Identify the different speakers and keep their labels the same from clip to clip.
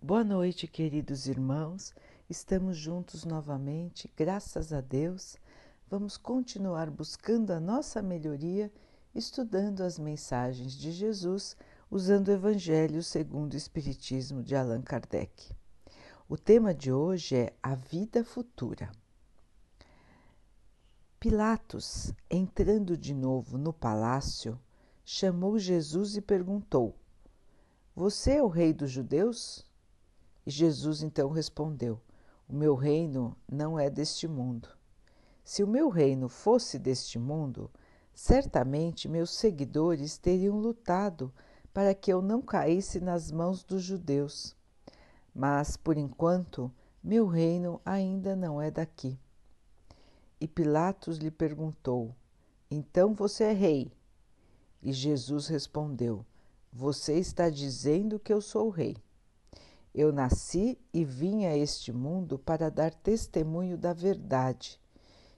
Speaker 1: Boa noite, queridos irmãos. Estamos juntos novamente, graças a Deus. Vamos continuar buscando a nossa melhoria, estudando as mensagens de Jesus, usando o Evangelho segundo o Espiritismo de Allan Kardec. O tema de hoje é a vida futura. Pilatos, entrando de novo no palácio, chamou Jesus e perguntou: Você é o rei dos judeus? E Jesus então respondeu: O meu reino não é deste mundo. Se o meu reino fosse deste mundo, certamente meus seguidores teriam lutado para que eu não caísse nas mãos dos judeus. Mas, por enquanto, meu reino ainda não é daqui. E Pilatos lhe perguntou: Então você é rei? E Jesus respondeu: Você está dizendo que eu sou rei. Eu nasci e vim a este mundo para dar testemunho da verdade,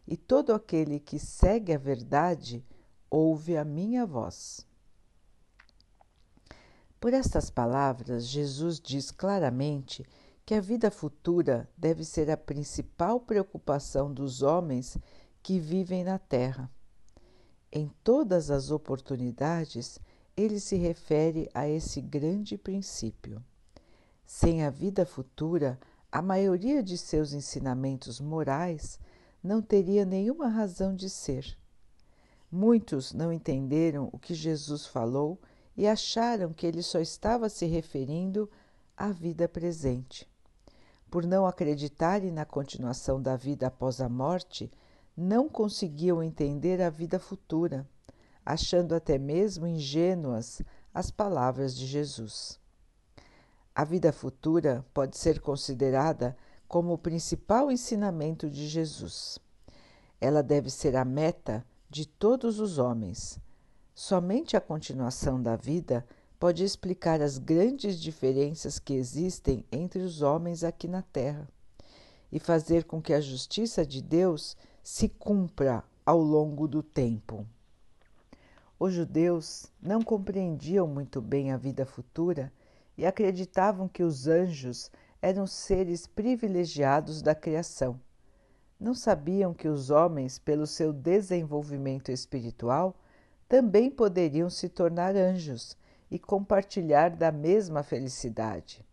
Speaker 1: e todo aquele que segue a verdade ouve a minha voz. Por estas palavras, Jesus diz claramente que a vida futura deve ser a principal preocupação dos homens que vivem na Terra. Em todas as oportunidades, ele se refere a esse grande princípio. Sem a vida futura, a maioria de seus ensinamentos morais não teria nenhuma razão de ser. Muitos não entenderam o que Jesus falou e acharam que ele só estava se referindo à vida presente. Por não acreditarem na continuação da vida após a morte, não conseguiam entender a vida futura, achando até mesmo ingênuas as palavras de Jesus. A vida futura pode ser considerada como o principal ensinamento de Jesus. Ela deve ser a meta de todos os homens. Somente a continuação da vida pode explicar as grandes diferenças que existem entre os homens aqui na Terra e fazer com que a justiça de Deus se cumpra ao longo do tempo. Os judeus não compreendiam muito bem a vida futura e acreditavam que os anjos eram seres privilegiados da criação. Não sabiam que os homens, pelo seu desenvolvimento espiritual, também poderiam se tornar anjos e compartilhar da mesma felicidade.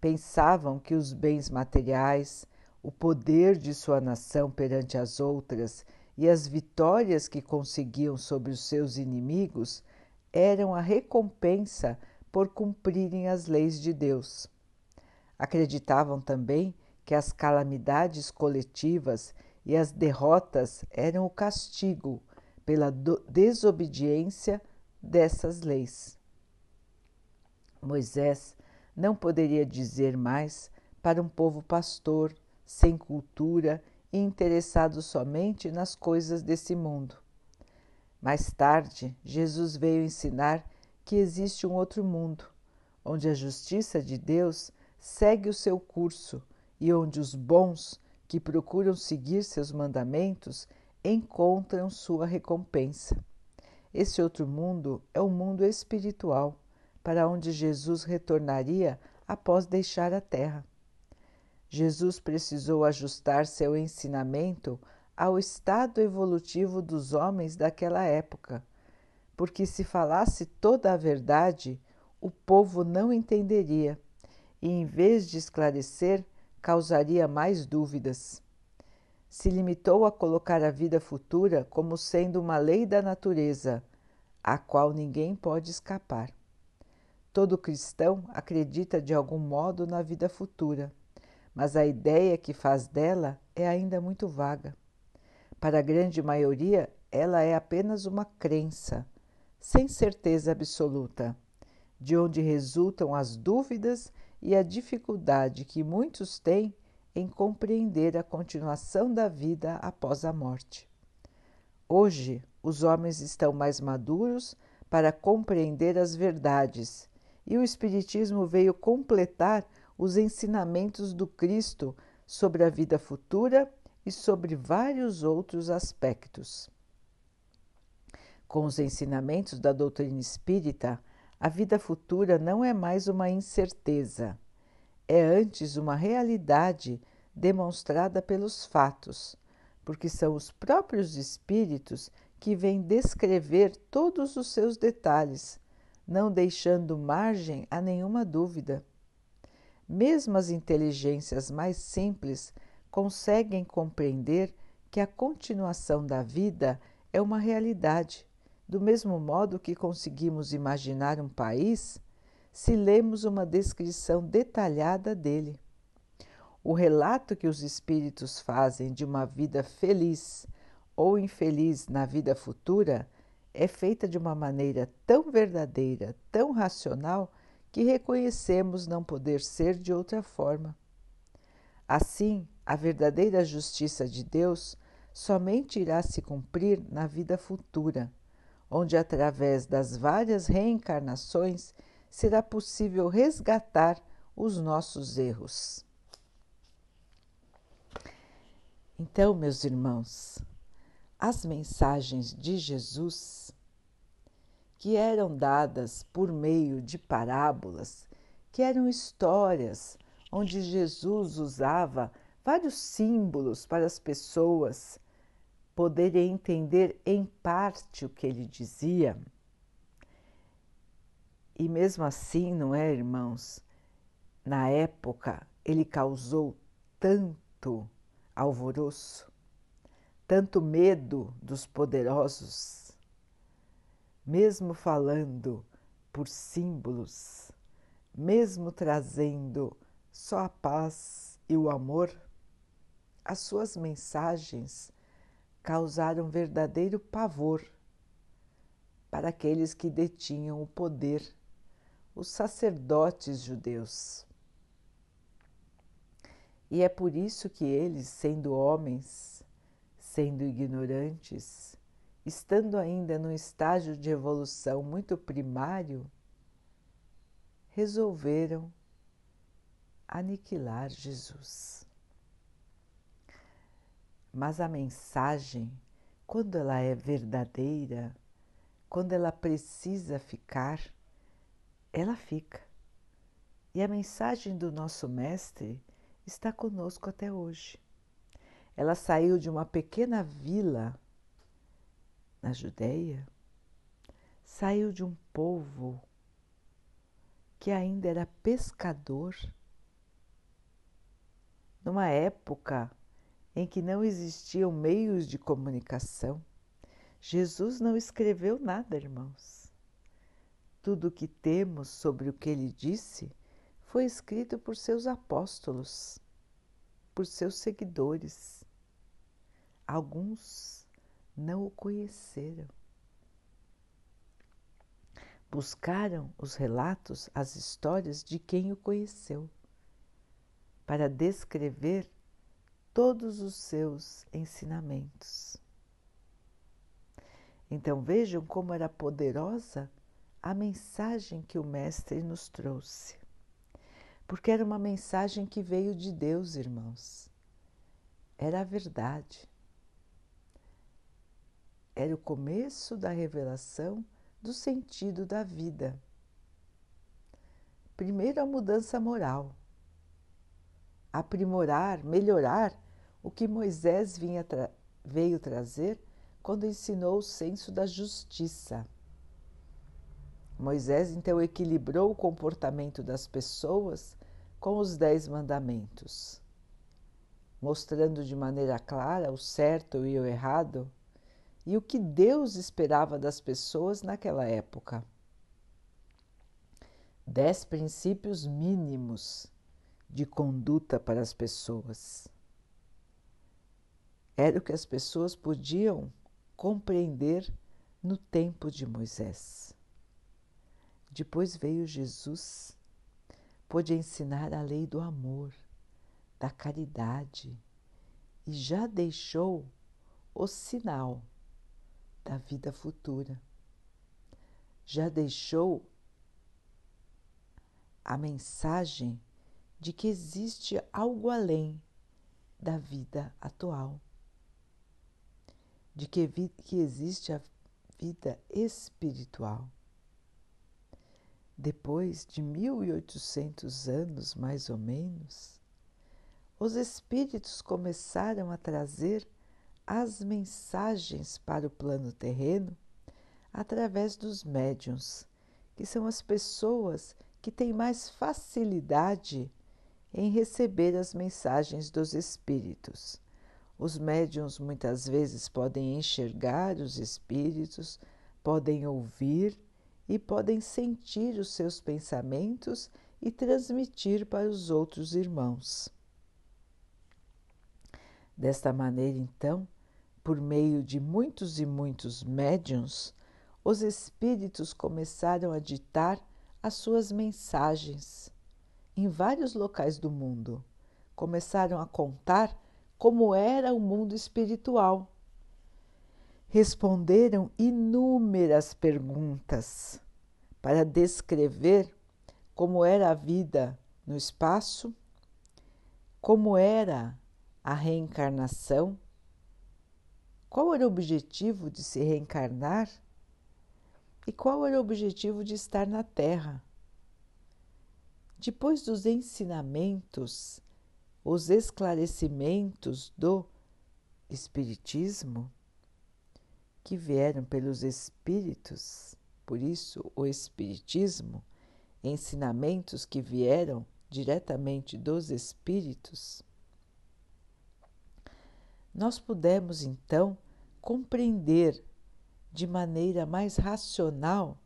Speaker 1: Pensavam que os bens materiais, o poder de sua nação perante as outras e as vitórias que conseguiam sobre os seus inimigos eram a recompensa por cumprirem as leis de Deus. Acreditavam também que as calamidades coletivas e as derrotas eram o castigo pela desobediência dessas leis. Moisés não poderia dizer mais para um povo pastor, sem cultura e interessado somente nas coisas desse mundo. Mais tarde, Jesus veio ensinar que existe um outro mundo, onde a justiça de Deus segue o seu curso e onde os bons que procuram seguir seus mandamentos encontram sua recompensa. Esse outro mundo é o mundo espiritual, para onde Jesus retornaria após deixar a terra. Jesus precisou ajustar seu ensinamento ao estado evolutivo dos homens daquela época porque se falasse toda a verdade, o povo não entenderia e, em vez de esclarecer, causaria mais dúvidas. Se limitou a colocar a vida futura como sendo uma lei da natureza, a qual ninguém pode escapar. Todo cristão acredita de algum modo na vida futura, mas a ideia que faz dela é ainda muito vaga. Para a grande maioria, ela é apenas uma crença sem certeza absoluta, de onde resultam as dúvidas e a dificuldade que muitos têm em compreender a continuação da vida após a morte. Hoje, os homens estão mais maduros para compreender as verdades e o Espiritismo veio completar os ensinamentos do Cristo sobre a vida futura e sobre vários outros aspectos. Com os ensinamentos da doutrina espírita, a vida futura não é mais uma incerteza, é antes uma realidade demonstrada pelos fatos, porque são os próprios espíritos que vêm descrever todos os seus detalhes, não deixando margem a nenhuma dúvida. Mesmo as inteligências mais simples conseguem compreender que a continuação da vida é uma realidade, do mesmo modo que conseguimos imaginar um país se lemos uma descrição detalhada dele. O relato que os espíritos fazem de uma vida feliz ou infeliz na vida futura é feita de uma maneira tão verdadeira, tão racional, que reconhecemos não poder ser de outra forma. Assim, a verdadeira justiça de Deus somente irá se cumprir na vida futura, onde, através das várias reencarnações, será possível resgatar os nossos erros. Então, meus irmãos, as mensagens de Jesus, que eram dadas por meio de parábolas, que eram histórias onde Jesus usava vários símbolos para as pessoas poderem entender em parte o que ele dizia. E mesmo assim, não é, irmãos? Na época, ele causou tanto alvoroço, tanto medo dos poderosos, mesmo falando por símbolos, mesmo trazendo só a paz e o amor, as suas mensagens causaram verdadeiro pavor para aqueles que detinham o poder, os sacerdotes judeus. E é por isso que eles, sendo homens, sendo ignorantes, estando ainda num estágio de evolução muito primário, resolveram aniquilar Jesus. Mas a mensagem, quando ela é verdadeira, quando ela precisa ficar, ela fica. E a mensagem do nosso Mestre está conosco até hoje. Ela saiu de uma pequena vila na Judéia, saiu de um povo que ainda era pescador numa época em que não existiam meios de comunicação. Jesus não escreveu nada, irmãos. Tudo o que temos sobre o que ele disse foi escrito por seus apóstolos, por seus seguidores. Alguns não o conheceram. Buscaram os relatos, as histórias de quem o conheceu para descrever todos os seus ensinamentos. Então vejam como era poderosa a mensagem que o Mestre nos trouxe. Porque era uma mensagem que veio de Deus, irmãos. Era a verdade. Era o começo da revelação do sentido da vida. Primeiro, a mudança moral aprimorar, melhorar o que Moisés vinha tra veio trazer quando ensinou o senso da justiça. Moisés então equilibrou o comportamento das pessoas com os Dez Mandamentos, mostrando de maneira clara o certo e o errado e o que Deus esperava das pessoas naquela época. Dez princípios mínimos de conduta para as pessoas. Era o que as pessoas podiam compreender no tempo de Moisés. Depois veio Jesus, pôde ensinar a lei do amor, da caridade e já deixou o sinal da vida futura. Já deixou a mensagem de que existe algo além da vida atual, de que, que existe a vida espiritual. depois de 1800 anos mais ou menos, os espíritos começaram a trazer as mensagens para o plano terreno através dos médiums, que são as pessoas que têm mais facilidade em receber as mensagens dos espíritos. Os médiums muitas vezes podem enxergar os espíritos, podem ouvir e podem sentir os seus pensamentos e transmitir para os outros irmãos. Desta maneira, então, por meio de muitos e muitos médiums, os espíritos começaram a ditar as suas mensagens em vários locais do mundo. Começaram a contar como era o mundo espiritual. Responderam inúmeras perguntas para descrever como era a vida no espaço, como era a reencarnação, qual era o objetivo de se reencarnar e qual era o objetivo de estar na Terra. Depois dos ensinamentos, os esclarecimentos do Espiritismo, que vieram pelos Espíritos, por isso o Espiritismo, ensinamentos que vieram diretamente dos Espíritos, nós pudemos então compreender de maneira mais racional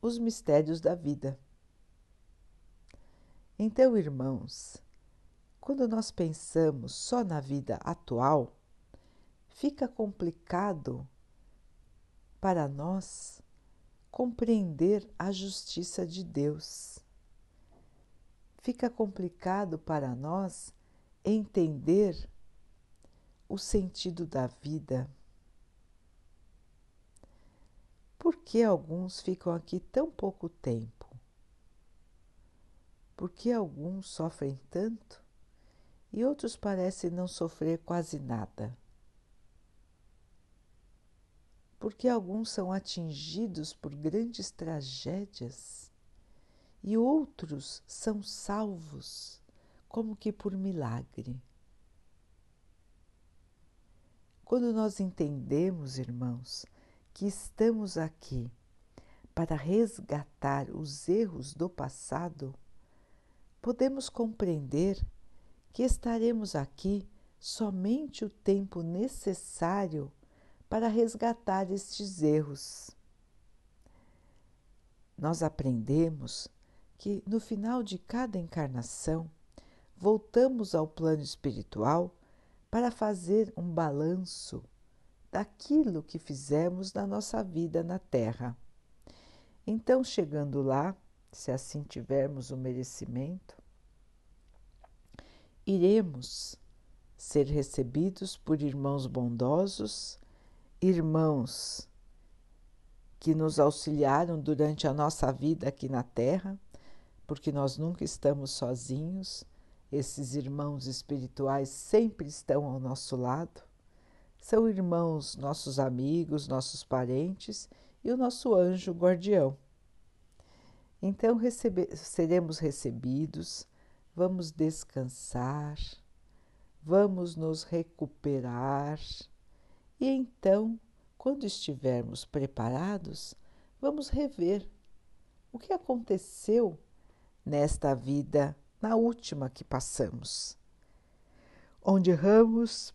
Speaker 1: os mistérios da vida. Então, irmãos, quando nós pensamos só na vida atual, fica complicado para nós compreender a justiça de Deus. Fica complicado para nós entender o sentido da vida. Por que alguns ficam aqui tão pouco tempo? Por que alguns sofrem tanto e outros parecem não sofrer quase nada? Porque alguns são atingidos por grandes tragédias e outros são salvos como que por milagre. Quando nós entendemos, irmãos, que estamos aqui para resgatar os erros do passado, podemos compreender que estaremos aqui somente o tempo necessário para resgatar estes erros. Nós aprendemos que no final de cada encarnação voltamos ao plano espiritual para fazer um balanço daquilo que fizemos na nossa vida na Terra. Então, chegando lá, se assim tivermos o merecimento, iremos ser recebidos por irmãos bondosos, irmãos que nos auxiliaram durante a nossa vida aqui na Terra, porque nós nunca estamos sozinhos esses irmãos espirituais sempre estão ao nosso lado. São irmãos, nossos amigos, nossos parentes e o nosso anjo guardião. Então recebe seremos recebidos, vamos descansar, vamos nos recuperar e então, quando estivermos preparados, vamos rever o que aconteceu nesta vida na última que passamos, onde erramos,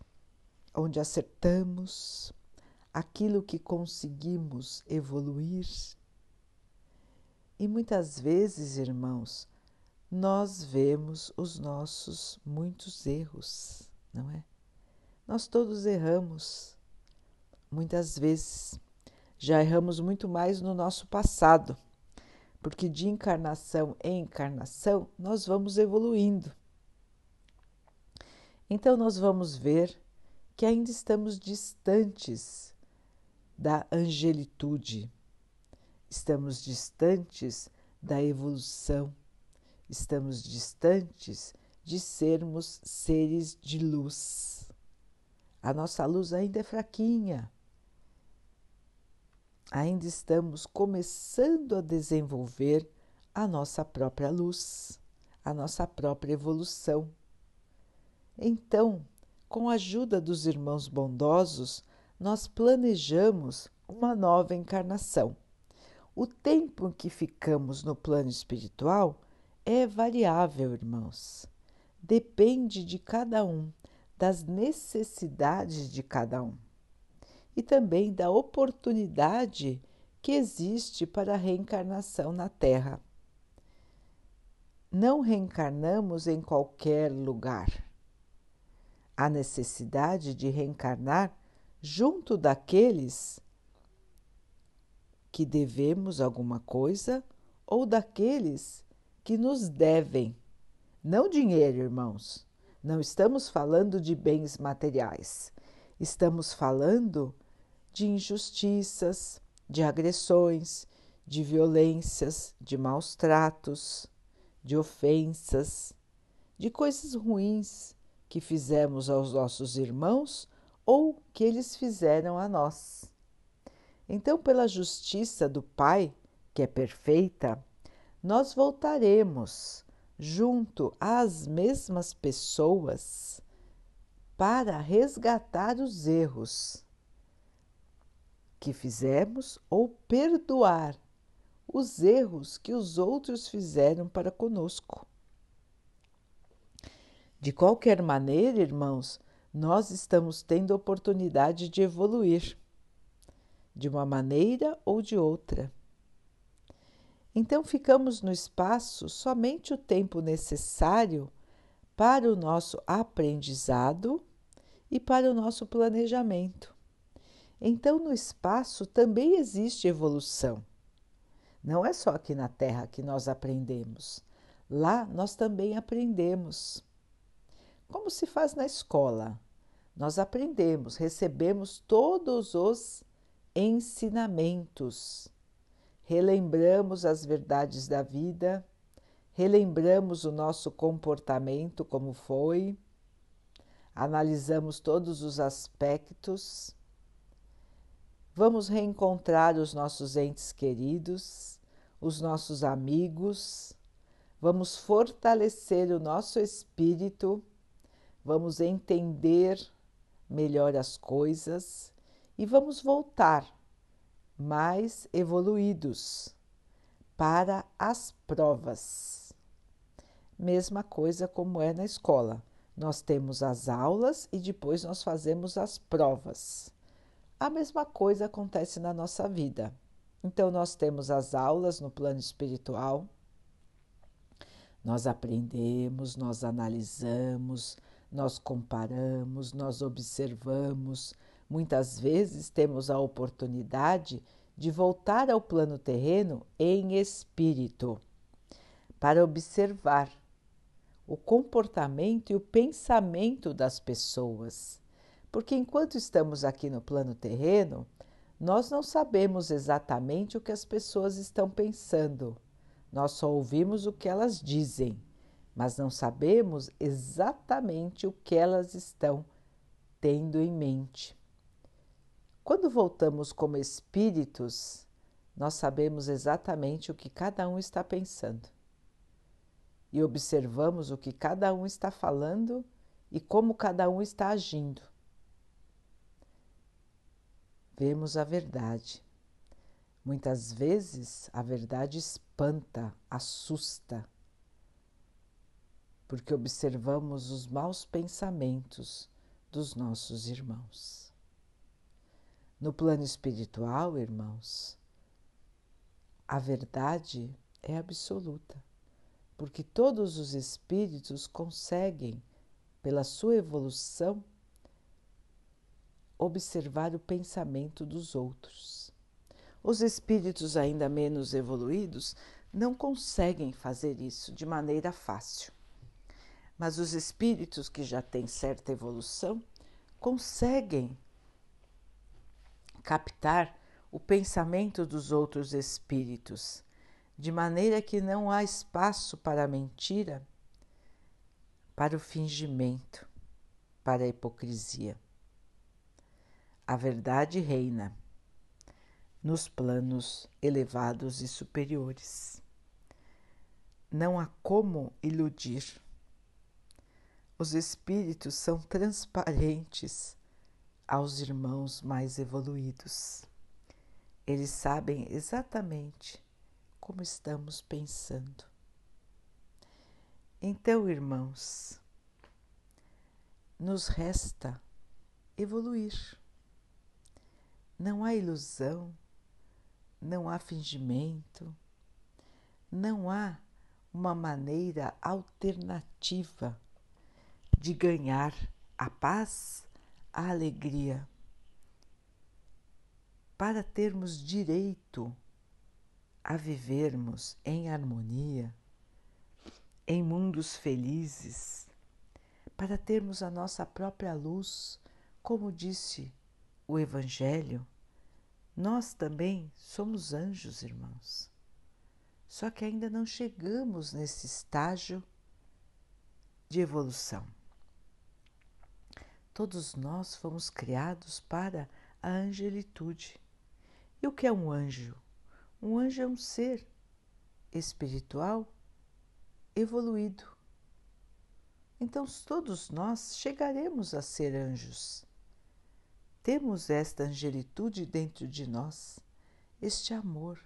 Speaker 1: onde acertamos, aquilo que conseguimos evoluir. E muitas vezes, irmãos, nós vemos os nossos muitos erros, não é? Nós todos erramos. Muitas vezes já erramos muito mais no nosso passado porque de encarnação em encarnação nós vamos evoluindo. Então, nós vamos ver que ainda estamos distantes da angelitude, estamos distantes da evolução, estamos distantes de sermos seres de luz. A nossa luz ainda é fraquinha. ainda estamos começando a desenvolver a nossa própria luz, a nossa própria evolução. Então, com a ajuda dos irmãos bondosos, nós planejamos uma nova encarnação. O tempo em que ficamos no plano espiritual é variável, irmãos. Depende de cada um, das necessidades de cada um e também da oportunidade que existe para a reencarnação na Terra. Não reencarnamos em qualquer lugar. Há necessidade de reencarnar junto daqueles que devemos alguma coisa ou daqueles que nos devem. Não dinheiro, irmãos. Não estamos falando de bens materiais. Estamos falando de injustiças, de agressões, de violências, de maus tratos, de ofensas, de coisas ruins que fizemos aos nossos irmãos ou que eles fizeram a nós. Então, pela justiça do Pai, que é perfeita, nós voltaremos junto às mesmas pessoas para resgatar os erros que fizemos ou perdoar os erros que os outros fizeram para conosco. De qualquer maneira, irmãos, nós estamos tendo oportunidade de evoluir, de uma maneira ou de outra. Então, ficamos no espaço somente o tempo necessário para o nosso aprendizado e para o nosso planejamento. Então, no espaço também existe evolução. Não é só aqui na Terra que nós aprendemos. Lá nós também aprendemos. Como se faz na escola? Nós aprendemos, recebemos todos os ensinamentos, relembramos as verdades da vida, relembramos o nosso comportamento como foi, analisamos todos os aspectos. Vamos reencontrar os nossos entes queridos, os nossos amigos, vamos fortalecer o nosso espírito, vamos entender melhor as coisas e vamos voltar mais evoluídos para as provas. Mesma coisa como é na escola. Nós temos as aulas e depois nós fazemos as provas. A mesma coisa acontece na nossa vida. Então, nós temos as aulas no plano espiritual, nós aprendemos, nós analisamos, nós comparamos, nós observamos. Muitas vezes temos a oportunidade de voltar ao plano terreno em espírito para observar o comportamento e o pensamento das pessoas porque enquanto estamos aqui no plano terreno, nós não sabemos exatamente o que as pessoas estão pensando. Nós só ouvimos o que elas dizem, mas não sabemos exatamente o que elas estão tendo em mente. Quando voltamos como espíritos, nós sabemos exatamente o que cada um está pensando e observamos o que cada um está falando e como cada um está agindo vemos a verdade. Muitas vezes a verdade espanta, assusta, porque observamos os maus pensamentos dos nossos irmãos. No plano espiritual, irmãos, a verdade é absoluta, porque todos os espíritos conseguem, pela sua evolução, observar o pensamento dos outros. Os espíritos ainda menos evoluídos não conseguem fazer isso de maneira fácil. Mas os espíritos que já têm certa evolução conseguem captar o pensamento dos outros espíritos, de maneira que não há espaço para a mentira, para o fingimento, para a hipocrisia a verdade reina. nos planos elevados e superiores. Não há como iludir. Os espíritos são transparentes aos irmãos mais evoluídos. Eles sabem exatamente como estamos pensando. Então, irmãos, nos resta evoluir. Não há ilusão, não há fingimento, não há uma maneira alternativa de ganhar a paz, a alegria. Para termos direito a vivermos em harmonia, em mundos felizes, para termos a nossa própria luz, como disse o Evangelho, nós também somos anjos, irmãos. Só que ainda não chegamos nesse estágio de evolução. Todos nós fomos criados para a angelitude. E o que é um anjo? Um anjo é um ser espiritual evoluído. Então, todos nós chegaremos a ser anjos. Temos esta angelitude dentro de nós, este amor,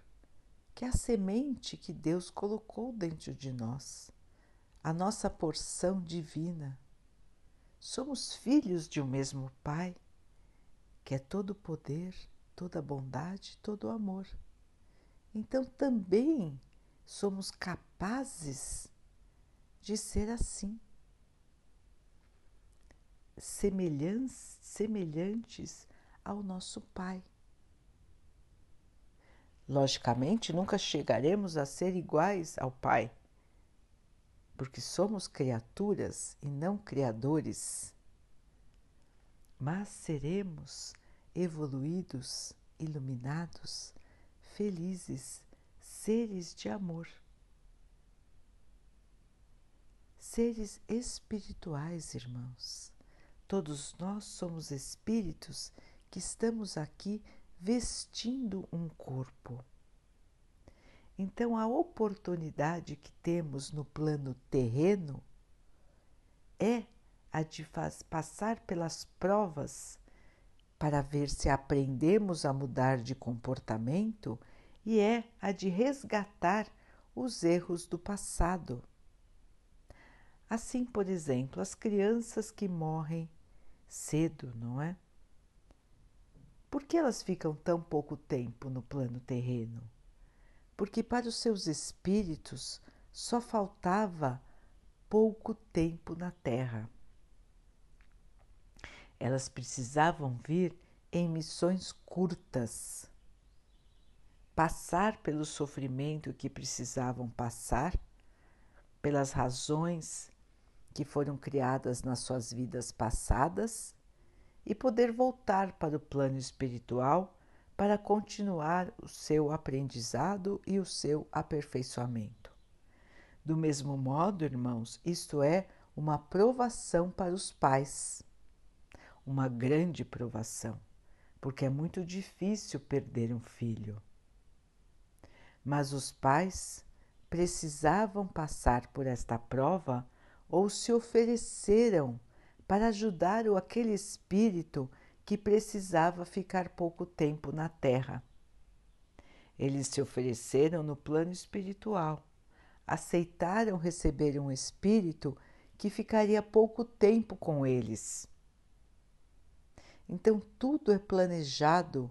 Speaker 1: que é a semente que Deus colocou dentro de nós, a nossa porção divina. Somos filhos de um mesmo Pai, que é todo poder, toda bondade, todo amor. Então também somos capazes de ser assim, semelhantes ao nosso Pai. Logicamente, nunca chegaremos a ser iguais ao Pai, porque somos criaturas e não criadores, mas seremos evoluídos, iluminados, felizes, seres de amor seres espirituais, irmãos. Todos nós somos espíritos que estamos aqui vestindo um corpo. Então, a oportunidade que temos no plano terreno é a de passar pelas provas para ver se aprendemos a mudar de comportamento e é a de resgatar os erros do passado. Assim, por exemplo, as crianças que morrem cedo, não é? Por que elas ficam tão pouco tempo no plano terreno? Porque para os seus espíritos só faltava pouco tempo na Terra. Elas precisavam vir em missões curtas, passar pelo sofrimento que precisavam passar, pelas razões que foram criadas nas suas vidas passadas e poder voltar para o plano espiritual para continuar o seu aprendizado e o seu aperfeiçoamento. Do mesmo modo, irmãos, isto é uma provação para os pais, uma grande provação, porque é muito difícil perder um filho. Mas os pais precisavam passar por esta prova ou se ofereceram para ajudar aquele espírito que precisava ficar pouco tempo na Terra. Eles se ofereceram no plano espiritual, aceitaram receber um espírito que ficaria pouco tempo com eles. Então, tudo é planejado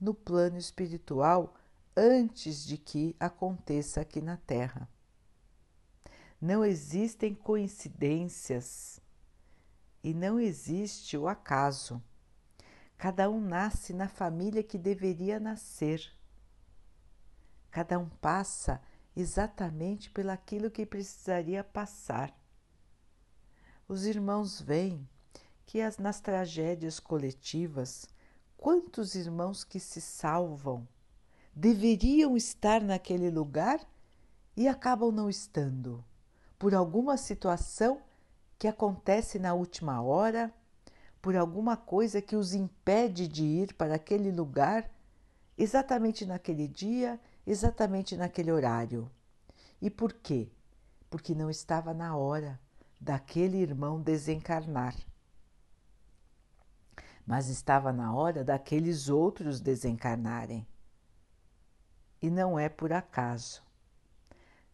Speaker 1: no plano espiritual antes de que aconteça aqui na Terra. Não existem coincidências e não existe o acaso. Cada um nasce na família que deveria nascer. Cada um passa exatamente pelaquilo que precisaria passar. Os irmãos veem que as, nas tragédias coletivas, quantos irmãos que se salvam deveriam estar naquele lugar e acabam não estando por alguma situação que acontece na última hora, por alguma coisa que os impede de ir para aquele lugar exatamente naquele dia, exatamente naquele horário. E por quê? Porque não estava na hora daquele irmão desencarnar. Mas estava na hora daqueles outros desencarnarem. E não é por acaso.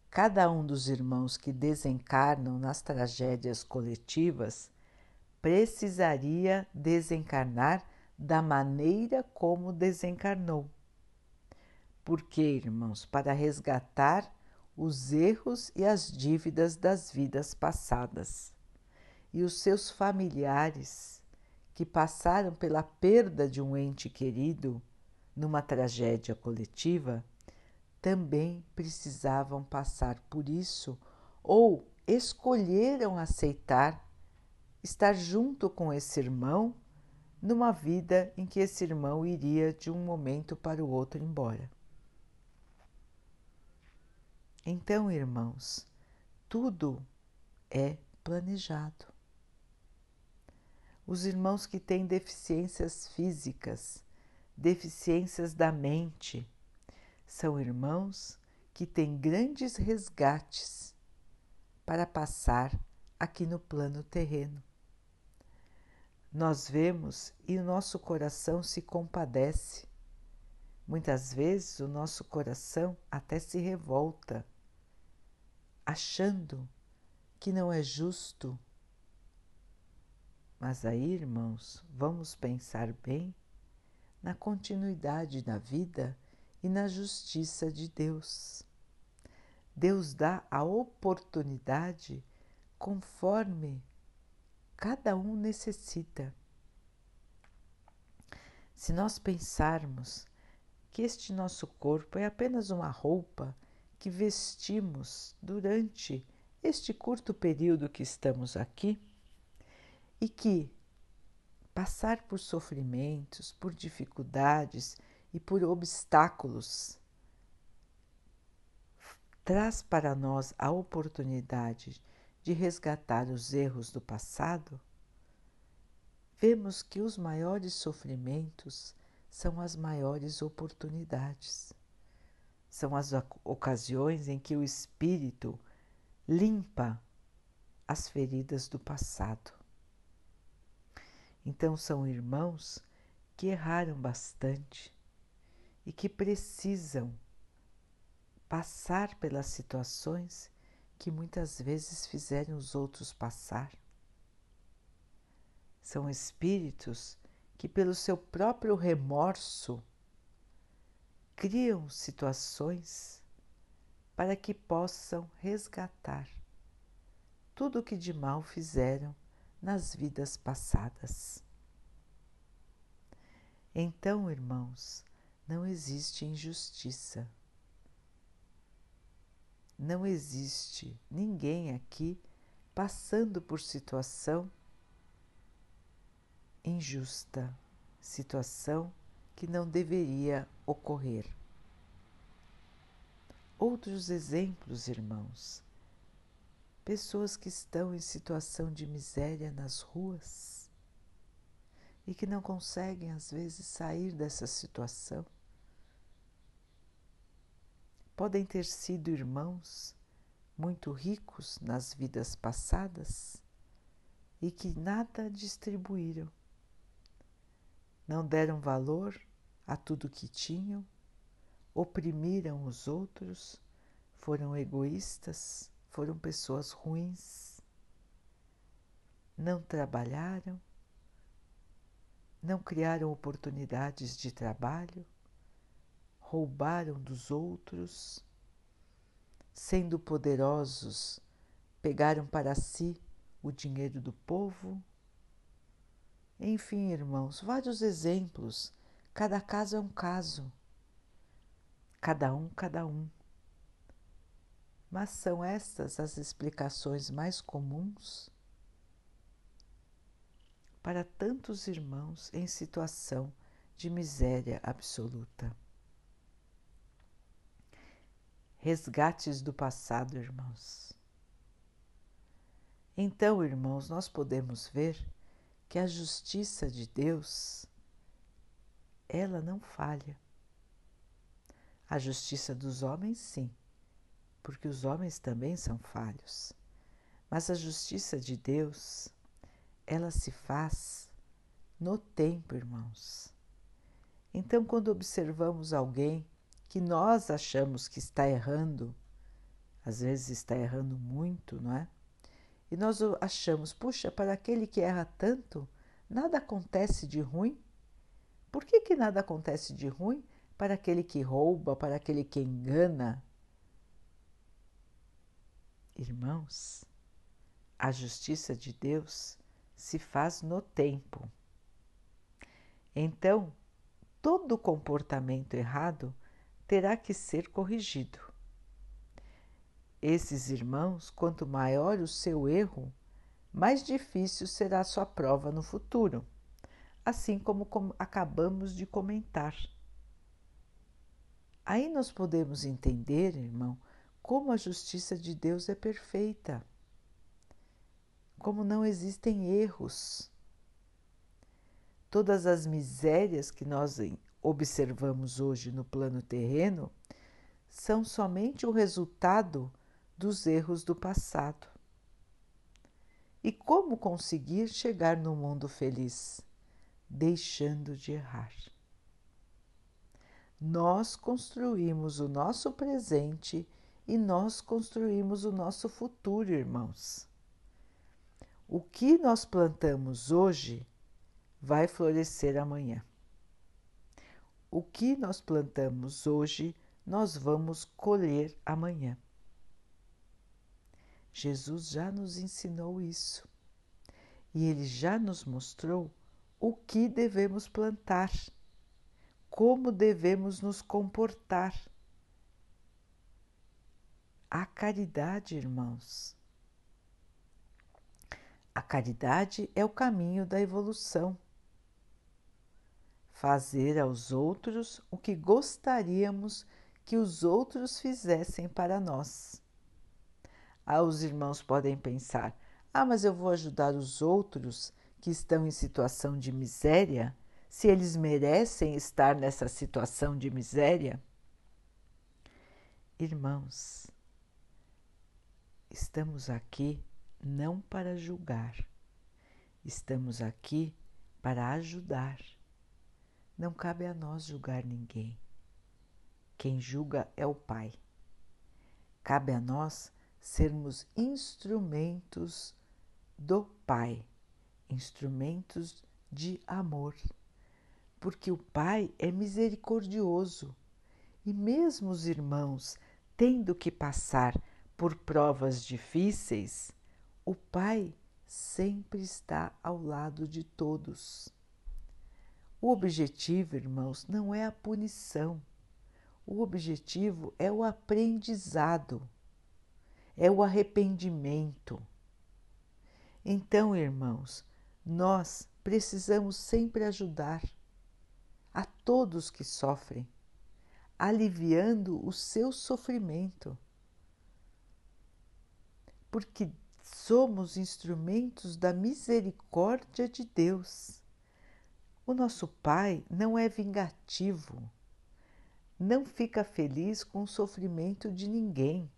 Speaker 1: Cada um dos irmãos que desencarnam nas tragédias coletivas precisaria desencarnar da maneira como desencarnou. Porque, irmãos, para resgatar os erros e as dívidas das vidas passadas. E os seus familiares que passaram pela perda de um ente querido numa tragédia coletiva também precisavam passar por isso ou escolheram aceitar estar junto com esse irmão numa vida em que esse irmão iria de um momento para o outro embora. Então, irmãos, tudo é planejado. Os irmãos que têm deficiências físicas, deficiências da mente, são irmãos que têm grandes resgates para passar aqui no plano terreno. Nós vemos e o nosso coração se compadece. Muitas vezes o nosso coração até se revolta achando que não é justo. Mas aí, irmãos, vamos pensar bem na continuidade da vida e na justiça de Deus. Deus dá a oportunidade conforme cada um necessita. Se nós pensarmos que este nosso corpo é apenas uma roupa que vestimos durante este curto período que estamos aqui e que passar por sofrimentos, por dificuldades e por obstáculos traz para nós a oportunidade de resgatar os erros do passado, vemos que os maiores sofrimentos são as maiores oportunidades são as ocasiões em que o espírito limpa as feridas do passado. Então, são irmãos que erraram bastante e que precisam passar pelas situações que muitas vezes fizeram os outros passar. São espíritos que, pelo seu próprio remorso, criam situações para que possam resgatar tudo o que de mal fizeram nas vidas passadas. Então, irmãos, não existe injustiça. Não existe ninguém aqui passando por situação injusta, situação que não deveria ocorrer. Outros exemplos, irmãos. Pessoas que estão em situação de miséria nas ruas e que não conseguem, às vezes, sair dessa situação. Podem ter sido irmãos muito ricos nas vidas passadas e que nada distribuíram, não deram valor a tudo que tinham, oprimiram os outros, foram egoístas, foram pessoas ruins, não trabalharam, não criaram oportunidades de trabalho, roubaram dos outros, sendo poderosos, pegaram para si o dinheiro do povo. Enfim, irmãos, vários exemplos Cada caso é um caso, cada um, cada um. Mas são estas as explicações mais comuns para tantos irmãos em situação de miséria absoluta. Resgates do passado, irmãos. Então, irmãos, nós podemos ver que a justiça de Deus ela não falha. A justiça dos homens, sim, porque os homens também são falhos. Mas a justiça de Deus, ela se faz no tempo, irmãos. Então, quando observamos alguém que nós achamos que está errando, às vezes está errando muito, não é? E nós achamos, puxa, para aquele que erra tanto, nada acontece de ruim. Por que, que nada acontece de ruim para aquele que rouba, para aquele que engana? Irmãos, a justiça de Deus se faz no tempo. Então, todo comportamento errado terá que ser corrigido. Esses irmãos, quanto maior o seu erro, mais difícil será sua prova no futuro, assim como acabamos de comentar. Aí nós podemos entender, irmão, como a justiça de Deus é perfeita, como não existem erros. Todas as misérias que nós observamos hoje no plano terreno são somente o resultado dos erros do passado. E como conseguir chegar no mundo feliz? Deixando de errar. Nós construímos o nosso presente e nós construímos o nosso futuro, irmãos. O que nós plantamos hoje vai florescer amanhã. O que nós plantamos hoje, nós vamos colher amanhã. Jesus já nos ensinou isso e ele já nos mostrou o que devemos plantar, como devemos nos comportar. A caridade, irmãos. A caridade é o caminho da evolução. Fazer aos outros o que gostaríamos que os outros fizessem para nós. Ah, os irmãos podem pensar: ah, mas eu vou ajudar os outros que estão em situação de miséria, se eles merecem estar nessa situação de miséria? Irmãos, estamos aqui não para julgar, estamos aqui para ajudar. Não cabe a nós julgar ninguém. Quem julga é o Pai. Cabe a nós sermos instrumentos do Pai, instrumentos de amor, porque o Pai é misericordioso e, mesmo os irmãos tendo que passar por provas difíceis, o Pai sempre está ao lado de todos. O objetivo, irmãos, não é a punição, o objetivo é o aprendizado é o arrependimento. Então, irmãos, nós precisamos sempre ajudar a todos que sofrem, aliviando o seu sofrimento, porque somos instrumentos da misericórdia de Deus. O nosso Pai não é vingativo, não fica feliz com o sofrimento de ninguém.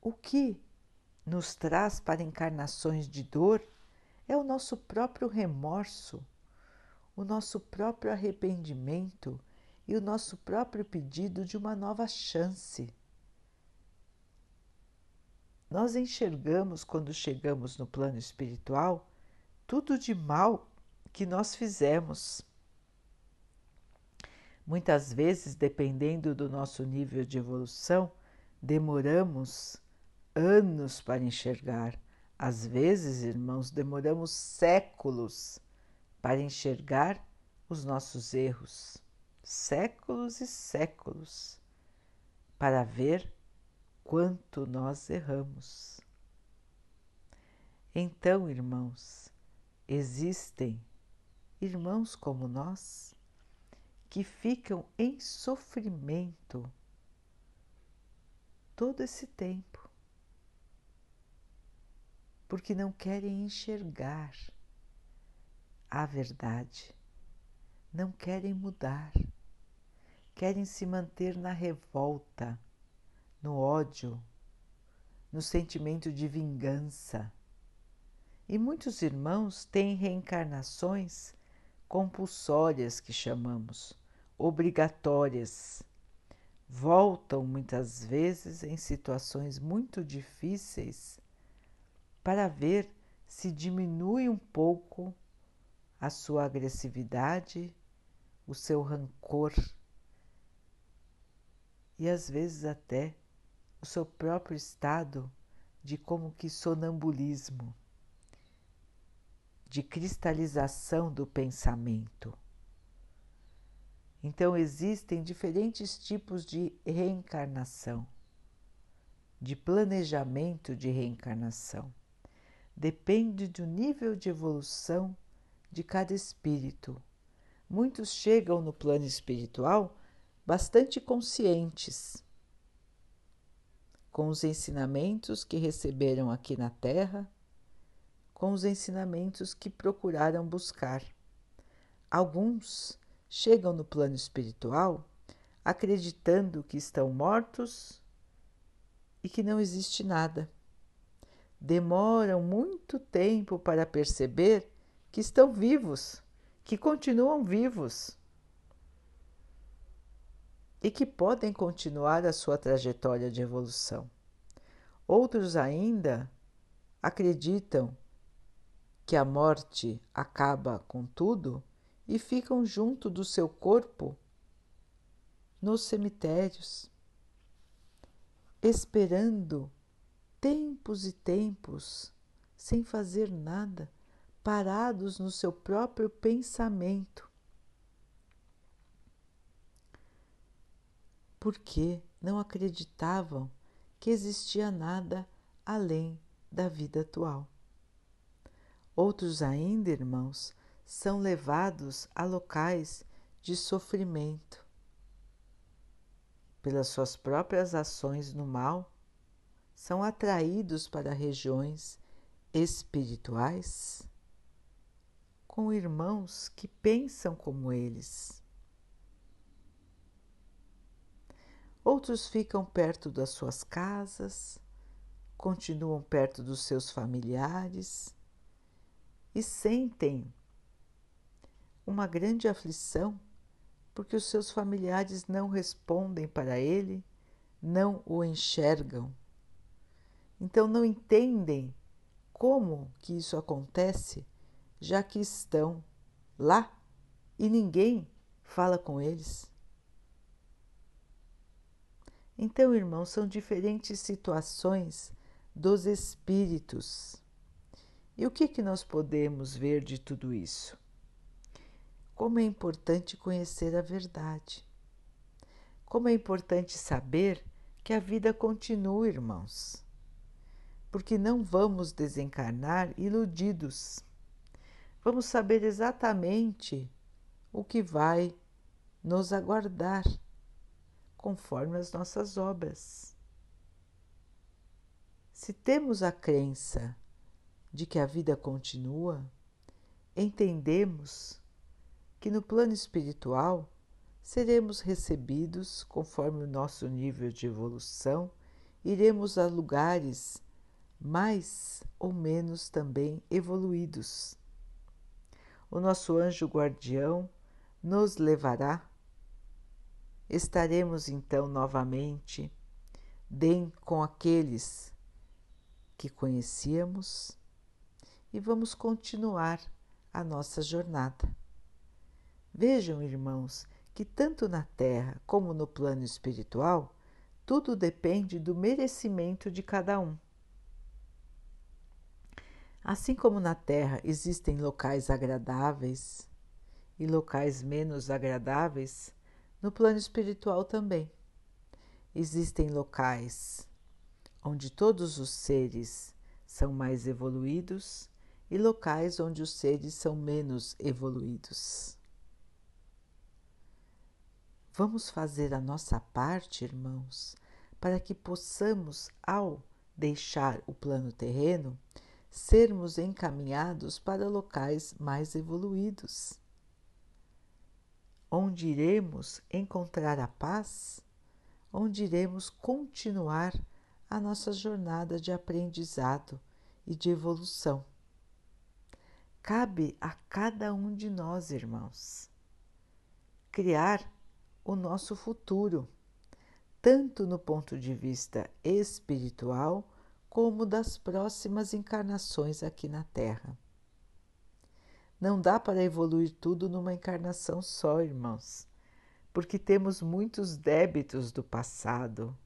Speaker 1: O que nos traz para encarnações de dor é o nosso próprio remorso, o nosso próprio arrependimento e o nosso próprio pedido de uma nova chance. Nós enxergamos quando chegamos no plano espiritual tudo de mal que nós fizemos. Muitas vezes, dependendo do nosso nível de evolução, demoramos anos para enxergar. Às vezes, irmãos, demoramos séculos para enxergar os nossos erros, séculos e séculos, para ver quanto nós erramos. Então, irmãos, existem irmãos como nós que ficam em sofrimento todo esse tempo porque não querem enxergar a verdade, não querem mudar, querem se manter na revolta, no ódio, no sentimento de vingança. E muitos irmãos têm reencarnações compulsórias, que chamamos, obrigatórias. Voltam muitas vezes em situações muito difíceis para ver se diminui um pouco a sua agressividade, o seu rancor e às vezes até o seu próprio estado de como que sonambulismo, de cristalização do pensamento. Então existem diferentes tipos de reencarnação, de planejamento de reencarnação. Depende do nível de evolução de cada espírito. Muitos chegam no plano espiritual bastante conscientes com os ensinamentos que receberam aqui na Terra, com os ensinamentos que procuraram buscar. Alguns chegam no plano espiritual acreditando que estão mortos e que não existe nada. Demoram muito tempo para perceber que estão vivos, que continuam vivos e que podem continuar a sua trajetória de evolução. Outros ainda acreditam que a morte acaba com tudo e ficam junto do seu corpo nos cemitérios, esperando tempos e tempos sem fazer nada, parados no seu próprio pensamento. Porque não acreditavam que existia nada além da vida atual. Outros ainda, irmãos, são levados a locais de sofrimento pelas suas próprias ações no mal, são atraídos para regiões espirituais com irmãos que pensam como eles. Outros ficam perto das suas casas, continuam perto dos seus familiares e sentem uma grande aflição porque os seus familiares não respondem para ele, não o enxergam. Então não entendem como que isso acontece, já que estão lá e ninguém fala com eles. Então, irmãos, são diferentes situações dos espíritos. E o que, que nós podemos ver de tudo isso? Como é importante conhecer a verdade. Como é importante saber que a vida continua, irmãos. Porque não vamos desencarnar iludidos. Vamos saber exatamente o que vai nos aguardar conforme as nossas obras. Se temos a crença de que a vida continua, entendemos que no plano espiritual seremos recebidos conforme o nosso nível de evolução, iremos a lugares mais ou menos também evoluídos. O nosso anjo guardião nos levará estaremos então novamente com aqueles que conhecíamos e vamos continuar a nossa jornada. Vejam, irmãos, que tanto na Terra como no plano espiritual, tudo depende do merecimento de cada um. Assim como na Terra existem locais agradáveis e locais menos agradáveis, no plano espiritual também. Existem locais onde todos os seres são mais evoluídos e locais onde os seres são menos evoluídos. Vamos fazer a nossa parte, irmãos, para que possamos, ao deixar o plano terreno, sermos encaminhados para locais mais evoluídos onde iremos encontrar a paz, onde iremos continuar a nossa jornada de aprendizado e de evolução. Cabe a cada um de nós, irmãos, criar o nosso futuro, tanto no ponto de vista espiritual como das próximas encarnações aqui na Terra. Não dá para evoluir tudo numa encarnação só, irmãos, porque temos muitos débitos do passado.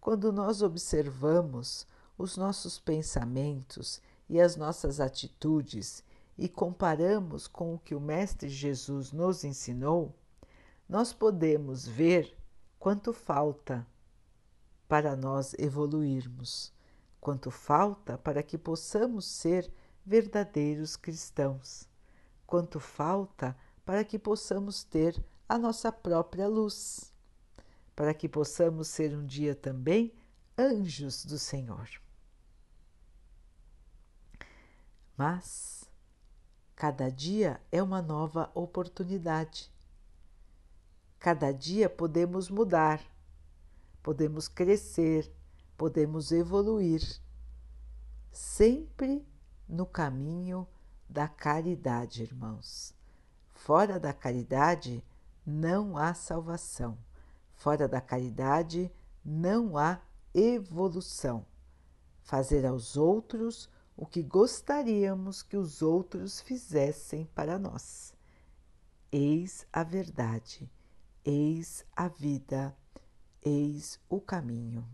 Speaker 1: Quando nós observamos os nossos pensamentos e as nossas atitudes e comparamos com o que o Mestre Jesus nos ensinou, nós podemos ver quanto falta para nós evoluirmos, quanto falta para que possamos ser verdadeiros cristãos. Quanto falta para que possamos ter a nossa própria luz, para que possamos ser um dia também anjos do Senhor. Mas cada dia é uma nova oportunidade. Cada dia podemos mudar, podemos crescer, podemos evoluir, sempre no caminho da caridade, irmãos. Fora da caridade não há salvação. Fora da caridade não há evolução. Fazer aos outros o que gostaríamos que os outros fizessem para nós. Eis a verdade, eis a vida, eis o caminho.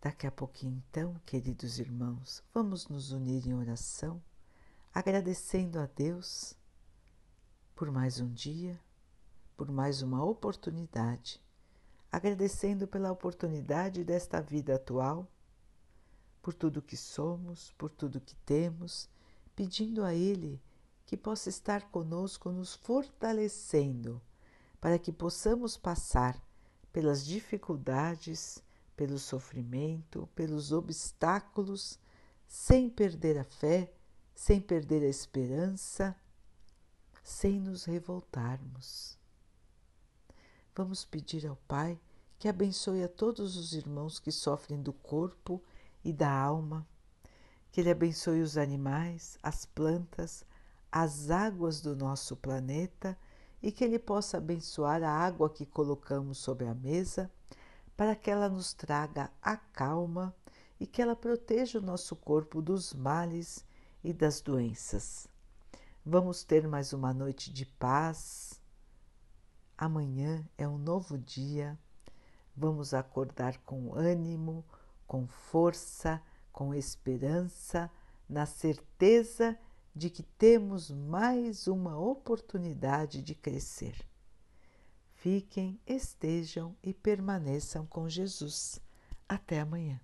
Speaker 1: Daqui a pouquinho, então, queridos irmãos, vamos nos unir em oração, agradecendo a Deus por mais um dia, por mais uma oportunidade, agradecendo pela oportunidade desta vida atual, por tudo que somos, por tudo que temos, pedindo a Ele que possa estar conosco, nos fortalecendo, para que possamos passar pelas dificuldades pelo sofrimento, pelos obstáculos, sem perder a fé, sem perder a esperança, sem nos revoltarmos. Vamos pedir ao Pai que abençoe a todos os irmãos que sofrem do corpo e da alma, que Ele abençoe os animais, as plantas, as águas do nosso planeta e que Ele possa abençoar a água que colocamos sobre a mesa para que ela nos traga a calma e que ela proteja o nosso corpo dos males e das doenças. Vamos ter mais uma noite de paz. Amanhã é um novo dia. Vamos acordar com ânimo, com força, com esperança, na certeza de que temos mais uma oportunidade de crescer. Fiquem, estejam e permaneçam com Jesus. Até amanhã.